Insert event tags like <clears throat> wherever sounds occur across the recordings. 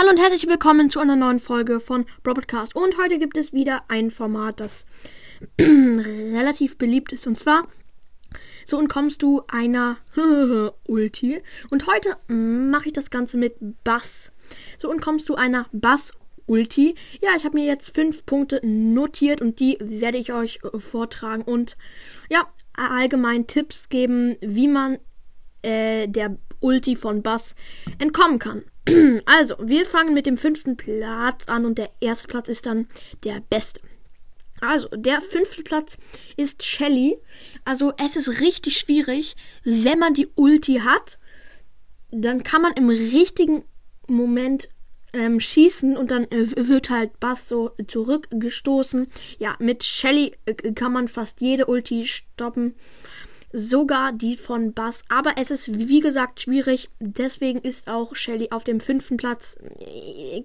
Hallo und herzlich willkommen zu einer neuen Folge von Broadcast. Und heute gibt es wieder ein Format, das <clears throat> relativ beliebt ist. Und zwar, so entkommst du einer <laughs> Ulti. Und heute mache ich das Ganze mit Bass. So entkommst du einer Bass-Ulti. Ja, ich habe mir jetzt fünf Punkte notiert und die werde ich euch äh, vortragen. Und ja, allgemein Tipps geben, wie man äh, der Ulti von Bass entkommen kann. Also, wir fangen mit dem fünften Platz an und der erste Platz ist dann der beste. Also, der fünfte Platz ist Shelly. Also, es ist richtig schwierig, wenn man die Ulti hat, dann kann man im richtigen Moment ähm, schießen und dann äh, wird halt Bass so zurückgestoßen. Ja, mit Shelly äh, kann man fast jede Ulti stoppen sogar die von Bass. Aber es ist, wie gesagt, schwierig. Deswegen ist auch Shelly auf dem fünften Platz.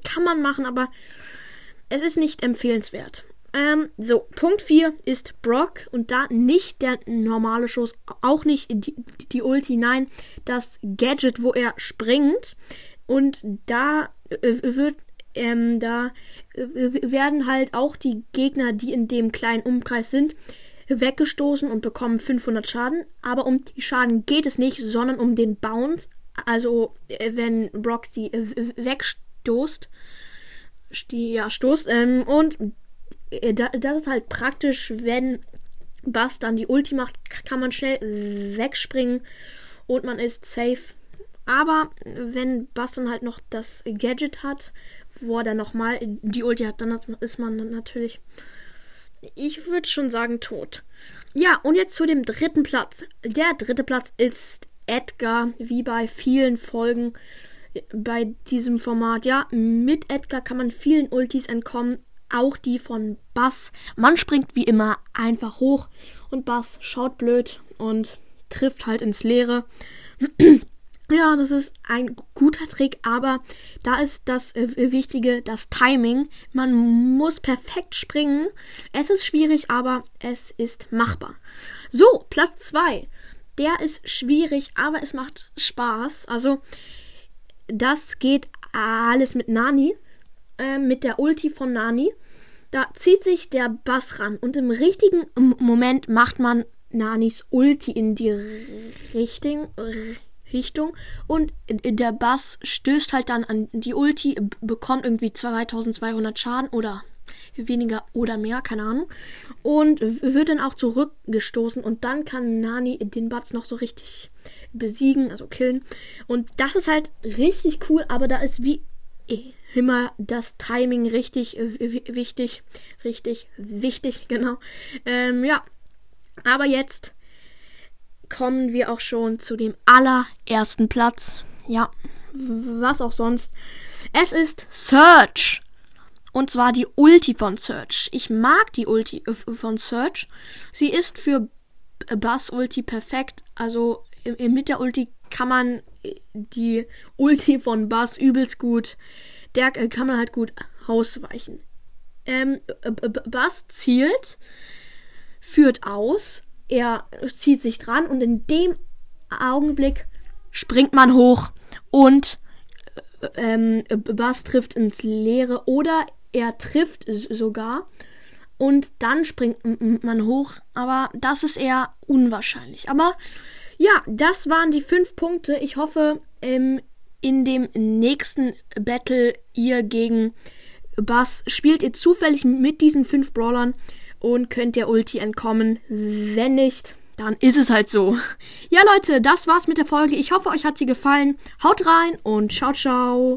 Kann man machen, aber es ist nicht empfehlenswert. Ähm, so, Punkt 4 ist Brock und da nicht der normale Schuss, auch nicht die, die Ulti, nein, das Gadget, wo er springt. Und da äh, wird ähm, da äh, werden halt auch die Gegner, die in dem kleinen Umkreis sind, weggestoßen und bekommen 500 Schaden. Aber um die Schaden geht es nicht, sondern um den Bounce. Also, äh, wenn Brock sie äh, wegstoßt, ja, stoßt. Ähm, und äh, das ist halt praktisch, wenn Bass dann die Ulti macht, kann man schnell wegspringen und man ist safe. Aber wenn Bass dann halt noch das Gadget hat, wo er dann nochmal die Ulti hat, dann ist man dann natürlich ich würde schon sagen tot. Ja, und jetzt zu dem dritten Platz. Der dritte Platz ist Edgar, wie bei vielen Folgen bei diesem Format. Ja, mit Edgar kann man vielen Ultis entkommen, auch die von Bass. Man springt wie immer einfach hoch und Bass schaut blöd und trifft halt ins Leere. <clears throat> Ja, das ist ein guter Trick, aber da ist das äh, Wichtige, das Timing. Man muss perfekt springen. Es ist schwierig, aber es ist machbar. So, Platz 2. Der ist schwierig, aber es macht Spaß. Also, das geht alles mit Nani. Äh, mit der Ulti von Nani. Da zieht sich der Bass ran und im richtigen Moment macht man Nanis Ulti in die Richtung Richtung und der Bass stößt halt dann an die Ulti, bekommt irgendwie 2200 Schaden oder weniger oder mehr, keine Ahnung. Und wird dann auch zurückgestoßen und dann kann Nani den Batz noch so richtig besiegen, also killen. Und das ist halt richtig cool, aber da ist wie immer das Timing richtig wichtig. Richtig wichtig, <laughs> genau. Ähm, ja. Aber jetzt kommen wir auch schon zu dem allerersten Platz. Ja, was auch sonst. Es ist Search. Und zwar die Ulti von Search. Ich mag die Ulti äh, von Search. Sie ist für Bass Ulti perfekt. Also mit der Ulti kann man die Ulti von Bass übelst gut. Der kann man halt gut ausweichen. Ähm, Bass zielt, führt aus er zieht sich dran und in dem Augenblick springt man hoch und äh, ähm, Bass trifft ins Leere oder er trifft sogar und dann springt man hoch, aber das ist eher unwahrscheinlich. Aber ja, das waren die fünf Punkte. Ich hoffe, ähm, in dem nächsten Battle ihr gegen Bass spielt ihr zufällig mit diesen fünf Brawlern und könnt der Ulti entkommen. Wenn nicht, dann ist es halt so. Ja, Leute, das war's mit der Folge. Ich hoffe, euch hat sie gefallen. Haut rein und ciao, ciao.